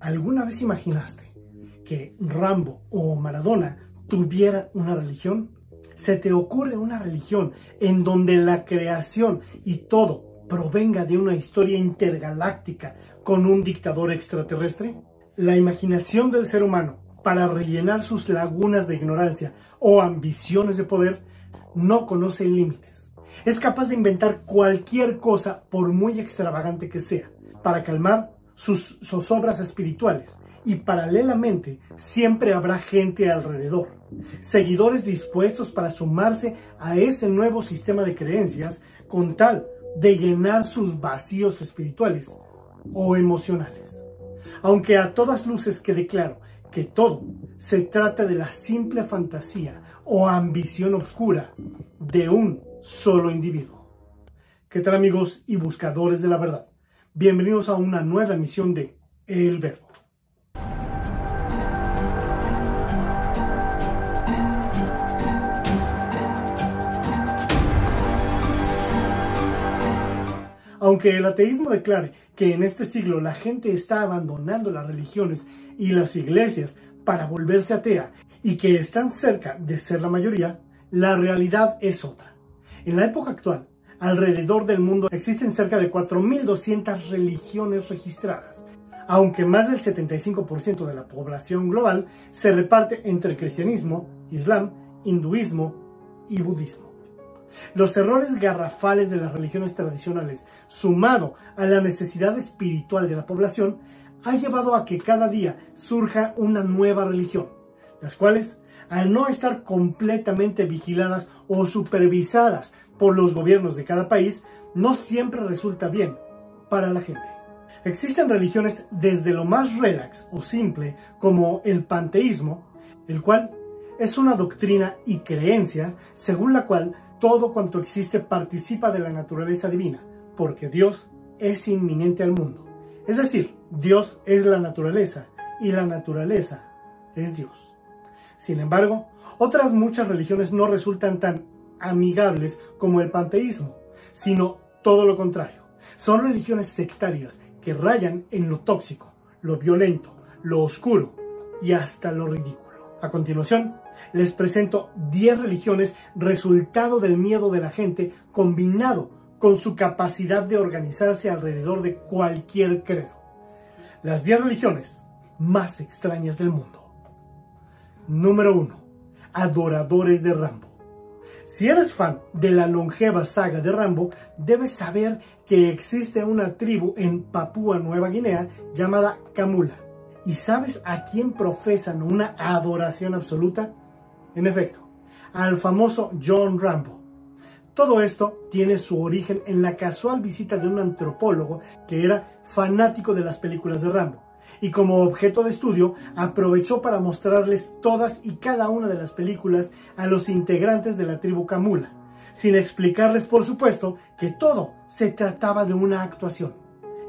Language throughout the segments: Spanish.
¿Alguna vez imaginaste que Rambo o Maradona tuvieran una religión? ¿Se te ocurre una religión en donde la creación y todo provenga de una historia intergaláctica con un dictador extraterrestre? La imaginación del ser humano para rellenar sus lagunas de ignorancia o ambiciones de poder no conoce límites. Es capaz de inventar cualquier cosa por muy extravagante que sea para calmar sus zozobras espirituales y paralelamente siempre habrá gente alrededor, seguidores dispuestos para sumarse a ese nuevo sistema de creencias con tal de llenar sus vacíos espirituales o emocionales. Aunque a todas luces quede claro que todo se trata de la simple fantasía o ambición oscura de un solo individuo. ¿Qué tal amigos y buscadores de la verdad? Bienvenidos a una nueva emisión de El Verbo. Aunque el ateísmo declare que en este siglo la gente está abandonando las religiones y las iglesias para volverse atea y que están cerca de ser la mayoría, la realidad es otra. En la época actual, alrededor del mundo existen cerca de 4.200 religiones registradas, aunque más del 75% de la población global se reparte entre cristianismo, islam, hinduismo y budismo. Los errores garrafales de las religiones tradicionales, sumado a la necesidad espiritual de la población, ha llevado a que cada día surja una nueva religión, las cuales, al no estar completamente vigiladas o supervisadas por los gobiernos de cada país no siempre resulta bien para la gente. Existen religiones desde lo más relax o simple como el panteísmo, el cual es una doctrina y creencia según la cual todo cuanto existe participa de la naturaleza divina, porque Dios es inminente al mundo. Es decir, Dios es la naturaleza y la naturaleza es Dios. Sin embargo, otras muchas religiones no resultan tan amigables como el panteísmo, sino todo lo contrario. Son religiones sectarias que rayan en lo tóxico, lo violento, lo oscuro y hasta lo ridículo. A continuación, les presento 10 religiones resultado del miedo de la gente combinado con su capacidad de organizarse alrededor de cualquier credo. Las 10 religiones más extrañas del mundo. Número 1. Adoradores de Rambo. Si eres fan de la longeva saga de Rambo, debes saber que existe una tribu en Papúa Nueva Guinea llamada Kamula. ¿Y sabes a quién profesan una adoración absoluta? En efecto, al famoso John Rambo. Todo esto tiene su origen en la casual visita de un antropólogo que era fanático de las películas de Rambo y como objeto de estudio aprovechó para mostrarles todas y cada una de las películas a los integrantes de la tribu Kamula, sin explicarles por supuesto que todo se trataba de una actuación.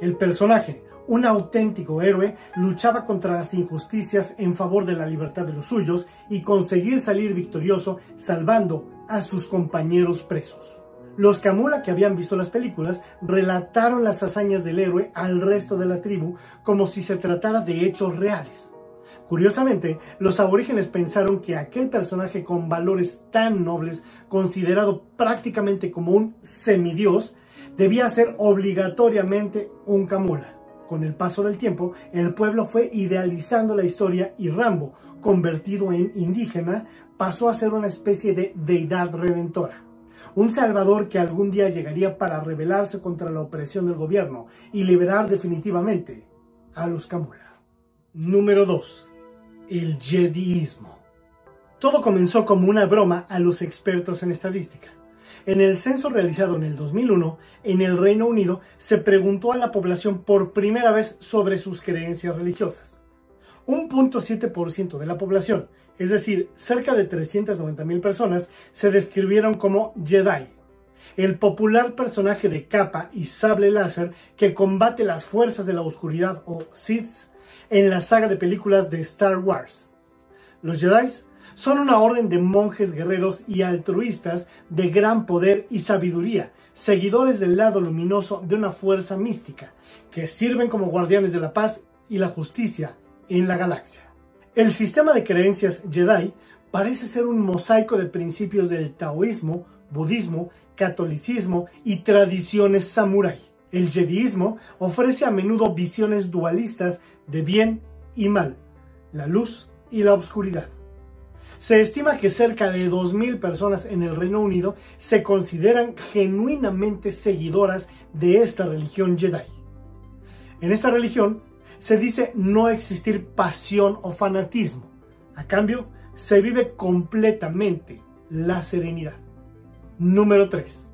El personaje, un auténtico héroe, luchaba contra las injusticias en favor de la libertad de los suyos y conseguir salir victorioso salvando a sus compañeros presos. Los Kamula que habían visto las películas relataron las hazañas del héroe al resto de la tribu como si se tratara de hechos reales. Curiosamente, los aborígenes pensaron que aquel personaje con valores tan nobles, considerado prácticamente como un semidios, debía ser obligatoriamente un Kamula. Con el paso del tiempo, el pueblo fue idealizando la historia y Rambo, convertido en indígena, pasó a ser una especie de deidad redentora un Salvador que algún día llegaría para rebelarse contra la opresión del gobierno y liberar definitivamente a los Kamula. Número 2. El Jediismo. Todo comenzó como una broma a los expertos en estadística. En el censo realizado en el 2001, en el Reino Unido, se preguntó a la población por primera vez sobre sus creencias religiosas. Un 0.7% de la población, es decir, cerca de 390.000 personas, se describieron como Jedi, el popular personaje de capa y sable láser que combate las fuerzas de la oscuridad o Sith en la saga de películas de Star Wars. Los Jedi son una orden de monjes guerreros y altruistas de gran poder y sabiduría, seguidores del lado luminoso de una fuerza mística, que sirven como guardianes de la paz y la justicia en la galaxia. El sistema de creencias Jedi parece ser un mosaico de principios del taoísmo, budismo, catolicismo y tradiciones samurái. El jediismo ofrece a menudo visiones dualistas de bien y mal, la luz y la oscuridad. Se estima que cerca de 2.000 personas en el Reino Unido se consideran genuinamente seguidoras de esta religión Jedi. En esta religión se dice no existir pasión o fanatismo. A cambio, se vive completamente la serenidad. Número 3.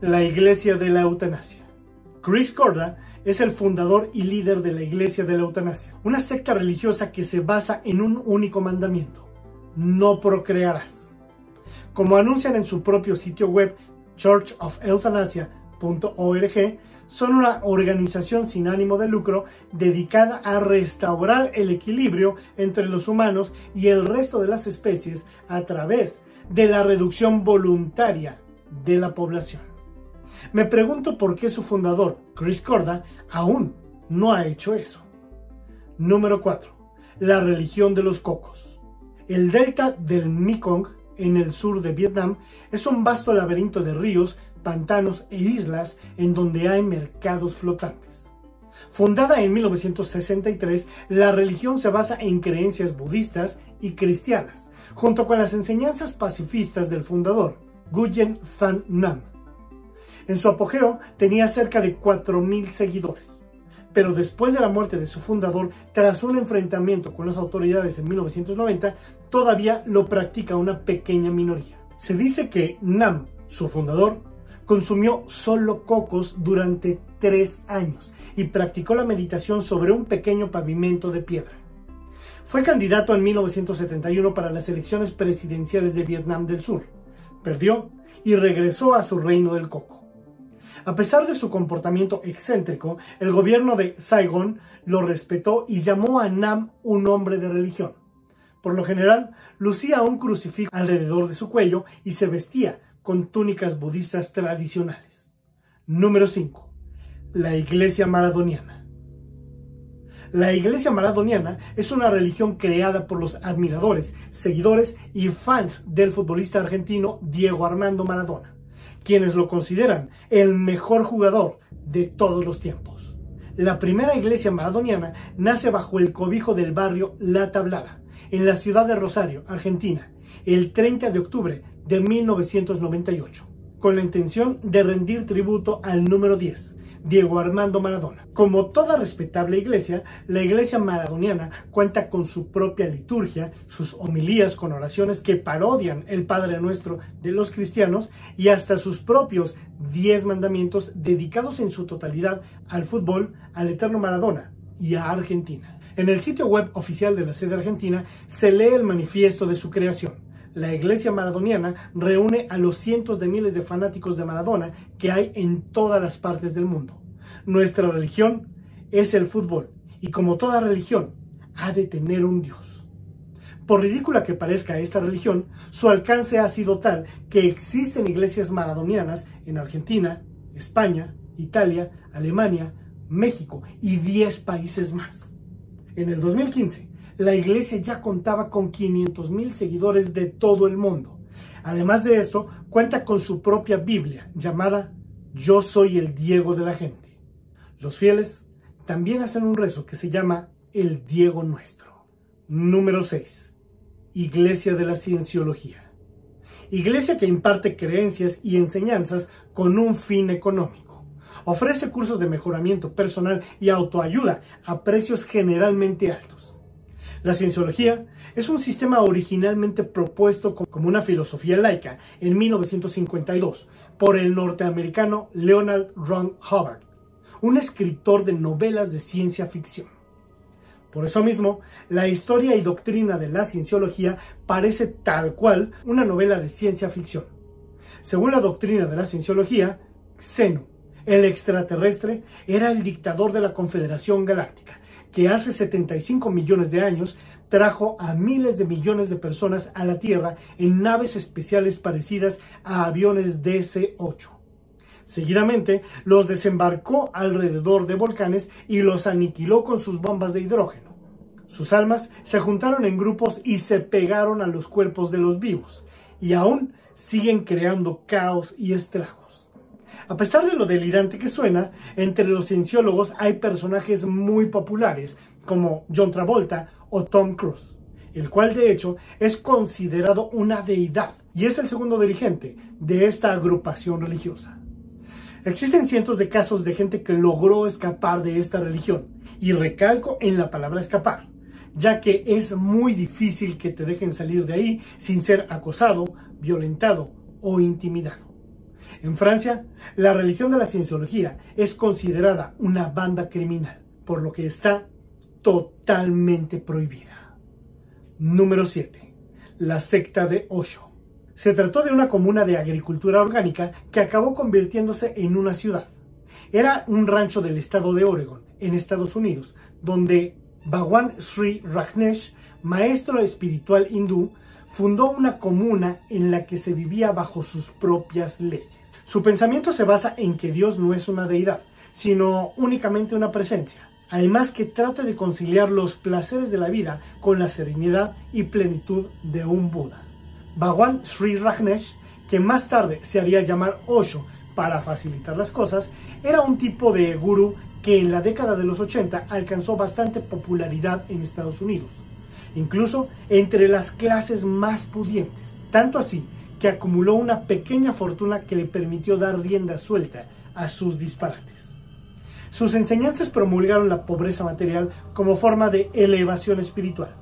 La Iglesia de la Eutanasia. Chris Corda es el fundador y líder de la Iglesia de la Eutanasia, una secta religiosa que se basa en un único mandamiento no procrearás. Como anuncian en su propio sitio web churchofeuthanasia.org, son una organización sin ánimo de lucro dedicada a restaurar el equilibrio entre los humanos y el resto de las especies a través de la reducción voluntaria de la población. Me pregunto por qué su fundador, Chris Corda, aún no ha hecho eso. Número 4. La religión de los cocos. El delta del Mekong, en el sur de Vietnam, es un vasto laberinto de ríos, pantanos e islas en donde hay mercados flotantes. Fundada en 1963, la religión se basa en creencias budistas y cristianas, junto con las enseñanzas pacifistas del fundador, Nguyen Van Nam. En su apogeo tenía cerca de 4.000 seguidores pero después de la muerte de su fundador, tras un enfrentamiento con las autoridades en 1990, todavía lo practica una pequeña minoría. Se dice que Nam, su fundador, consumió solo cocos durante tres años y practicó la meditación sobre un pequeño pavimento de piedra. Fue candidato en 1971 para las elecciones presidenciales de Vietnam del Sur. Perdió y regresó a su reino del coco. A pesar de su comportamiento excéntrico, el gobierno de Saigon lo respetó y llamó a Nam un hombre de religión. Por lo general, lucía un crucifijo alrededor de su cuello y se vestía con túnicas budistas tradicionales. Número 5. La Iglesia Maradoniana. La Iglesia Maradoniana es una religión creada por los admiradores, seguidores y fans del futbolista argentino Diego Armando Maradona quienes lo consideran el mejor jugador de todos los tiempos. La primera iglesia maradoniana nace bajo el cobijo del barrio La Tablada, en la ciudad de Rosario, Argentina, el 30 de octubre de 1998, con la intención de rendir tributo al número 10, Diego Armando Maradona. Como toda respetable iglesia, la iglesia maradoniana cuenta con su propia liturgia, sus homilías con oraciones que parodian el Padre Nuestro de los cristianos y hasta sus propios diez mandamientos dedicados en su totalidad al fútbol, al eterno Maradona y a Argentina. En el sitio web oficial de la sede argentina se lee el manifiesto de su creación la iglesia maradoniana reúne a los cientos de miles de fanáticos de Maradona que hay en todas las partes del mundo. Nuestra religión es el fútbol y como toda religión ha de tener un Dios. Por ridícula que parezca esta religión, su alcance ha sido tal que existen iglesias maradonianas en Argentina, España, Italia, Alemania, México y 10 países más. En el 2015, la iglesia ya contaba con 500 mil seguidores de todo el mundo. Además de esto, cuenta con su propia Biblia llamada Yo soy el Diego de la gente. Los fieles también hacen un rezo que se llama el Diego nuestro. Número 6. Iglesia de la Cienciología. Iglesia que imparte creencias y enseñanzas con un fin económico. Ofrece cursos de mejoramiento personal y autoayuda a precios generalmente altos la cienciología es un sistema originalmente propuesto como una filosofía laica en 1952 por el norteamericano Leonard Ron Hubbard, un escritor de novelas de ciencia ficción. Por eso mismo, la historia y doctrina de la cienciología parece tal cual una novela de ciencia ficción. Según la doctrina de la cienciología, Xenu, el extraterrestre, era el dictador de la Confederación Galáctica que hace 75 millones de años trajo a miles de millones de personas a la Tierra en naves especiales parecidas a aviones DC-8. Seguidamente, los desembarcó alrededor de volcanes y los aniquiló con sus bombas de hidrógeno. Sus almas se juntaron en grupos y se pegaron a los cuerpos de los vivos, y aún siguen creando caos y estragos. A pesar de lo delirante que suena, entre los cienciólogos hay personajes muy populares, como John Travolta o Tom Cruise, el cual de hecho es considerado una deidad y es el segundo dirigente de esta agrupación religiosa. Existen cientos de casos de gente que logró escapar de esta religión, y recalco en la palabra escapar, ya que es muy difícil que te dejen salir de ahí sin ser acosado, violentado o intimidado. En Francia, la religión de la cienciología es considerada una banda criminal, por lo que está totalmente prohibida. Número 7. La secta de Osho. Se trató de una comuna de agricultura orgánica que acabó convirtiéndose en una ciudad. Era un rancho del estado de Oregon, en Estados Unidos, donde Bhagwan Sri Rajneesh, maestro espiritual hindú, fundó una comuna en la que se vivía bajo sus propias leyes. Su pensamiento se basa en que Dios no es una deidad, sino únicamente una presencia, además que trata de conciliar los placeres de la vida con la serenidad y plenitud de un Buda. Bhagwan Sri Rajneesh, que más tarde se haría llamar Osho para facilitar las cosas, era un tipo de gurú que en la década de los 80 alcanzó bastante popularidad en Estados Unidos, incluso entre las clases más pudientes. Tanto así que acumuló una pequeña fortuna que le permitió dar rienda suelta a sus disparates. Sus enseñanzas promulgaron la pobreza material como forma de elevación espiritual,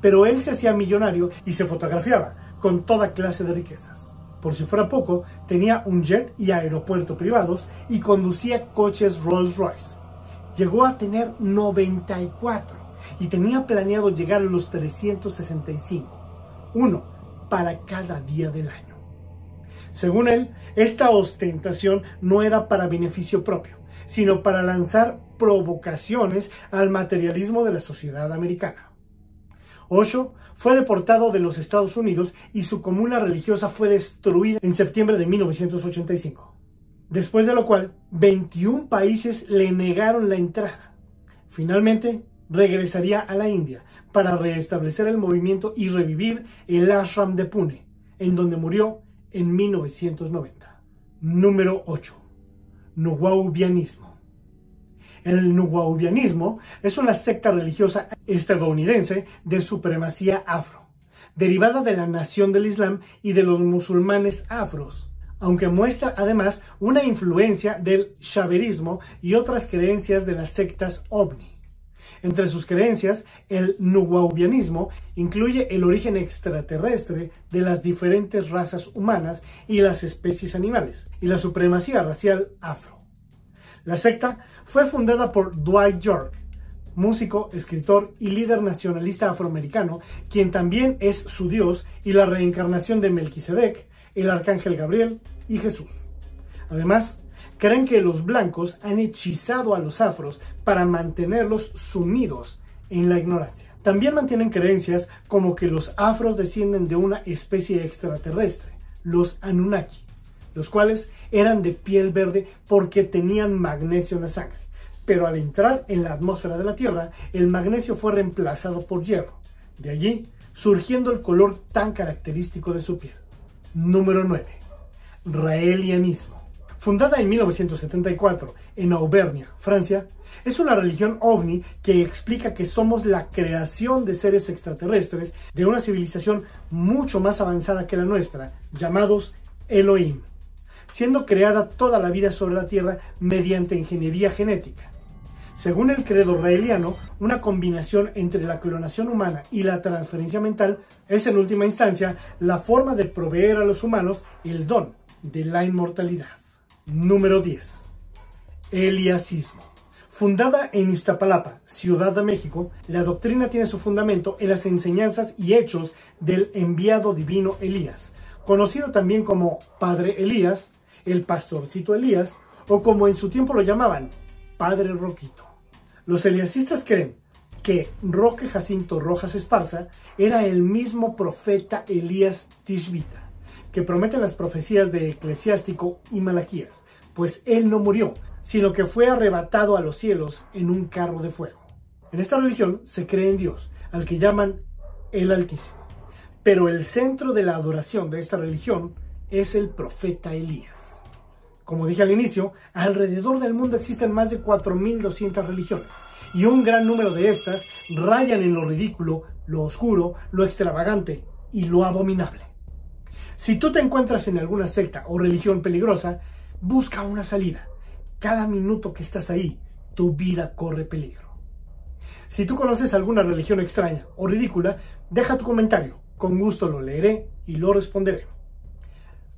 pero él se hacía millonario y se fotografiaba con toda clase de riquezas. Por si fuera poco, tenía un jet y aeropuerto privados y conducía coches Rolls Royce. Llegó a tener 94 y tenía planeado llegar a los 365, uno para cada día del año. Según él, esta ostentación no era para beneficio propio, sino para lanzar provocaciones al materialismo de la sociedad americana. Osho fue deportado de los Estados Unidos y su comuna religiosa fue destruida en septiembre de 1985. Después de lo cual, 21 países le negaron la entrada. Finalmente, regresaría a la India para restablecer el movimiento y revivir el ashram de Pune, en donde murió en 1990. Número 8. Nuwaubianismo. El nuwaubianismo es una secta religiosa estadounidense de supremacía afro, derivada de la nación del Islam y de los musulmanes afros, aunque muestra además una influencia del shaverismo y otras creencias de las sectas ovni. Entre sus creencias, el nuwaubianismo incluye el origen extraterrestre de las diferentes razas humanas y las especies animales, y la supremacía racial afro. La secta fue fundada por Dwight York, músico, escritor y líder nacionalista afroamericano, quien también es su dios y la reencarnación de Melquisedec, el arcángel Gabriel y Jesús. Además, creen que los blancos han hechizado a los afros para mantenerlos sumidos en la ignorancia. También mantienen creencias como que los afros descienden de una especie extraterrestre, los Anunnaki, los cuales eran de piel verde porque tenían magnesio en la sangre. Pero al entrar en la atmósfera de la Tierra, el magnesio fue reemplazado por hierro. De allí surgiendo el color tan característico de su piel. Número 9. Raelianismo. Fundada en 1974 en Auvernia, Francia, es una religión ovni que explica que somos la creación de seres extraterrestres de una civilización mucho más avanzada que la nuestra, llamados Elohim siendo creada toda la vida sobre la Tierra mediante ingeniería genética. Según el credo raeliano, una combinación entre la clonación humana y la transferencia mental es en última instancia la forma de proveer a los humanos el don de la inmortalidad. Número 10. Eliasismo. Fundada en Iztapalapa, Ciudad de México, la doctrina tiene su fundamento en las enseñanzas y hechos del enviado divino Elías, conocido también como Padre Elías, el pastorcito Elías, o como en su tiempo lo llamaban, Padre Roquito. Los eliasistas creen que Roque Jacinto Rojas Esparza era el mismo profeta Elías Tishbita, que promete las profecías de Eclesiástico y Malaquías, pues él no murió, sino que fue arrebatado a los cielos en un carro de fuego. En esta religión se cree en Dios, al que llaman el Altísimo. Pero el centro de la adoración de esta religión es el profeta Elías. Como dije al inicio, alrededor del mundo existen más de 4.200 religiones, y un gran número de estas rayan en lo ridículo, lo oscuro, lo extravagante y lo abominable. Si tú te encuentras en alguna secta o religión peligrosa, busca una salida. Cada minuto que estás ahí, tu vida corre peligro. Si tú conoces alguna religión extraña o ridícula, deja tu comentario. Con gusto lo leeré y lo responderé.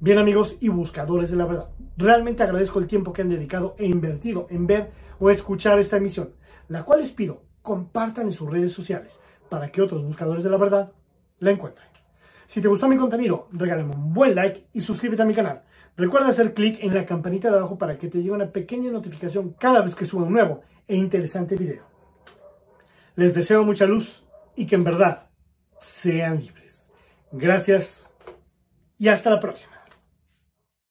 Bien amigos y buscadores de la verdad, realmente agradezco el tiempo que han dedicado e invertido en ver o escuchar esta emisión, la cual les pido compartan en sus redes sociales para que otros buscadores de la verdad la encuentren. Si te gustó mi contenido, regálame un buen like y suscríbete a mi canal. Recuerda hacer clic en la campanita de abajo para que te llegue una pequeña notificación cada vez que suba un nuevo e interesante video. Les deseo mucha luz y que en verdad sean libres. Gracias y hasta la próxima.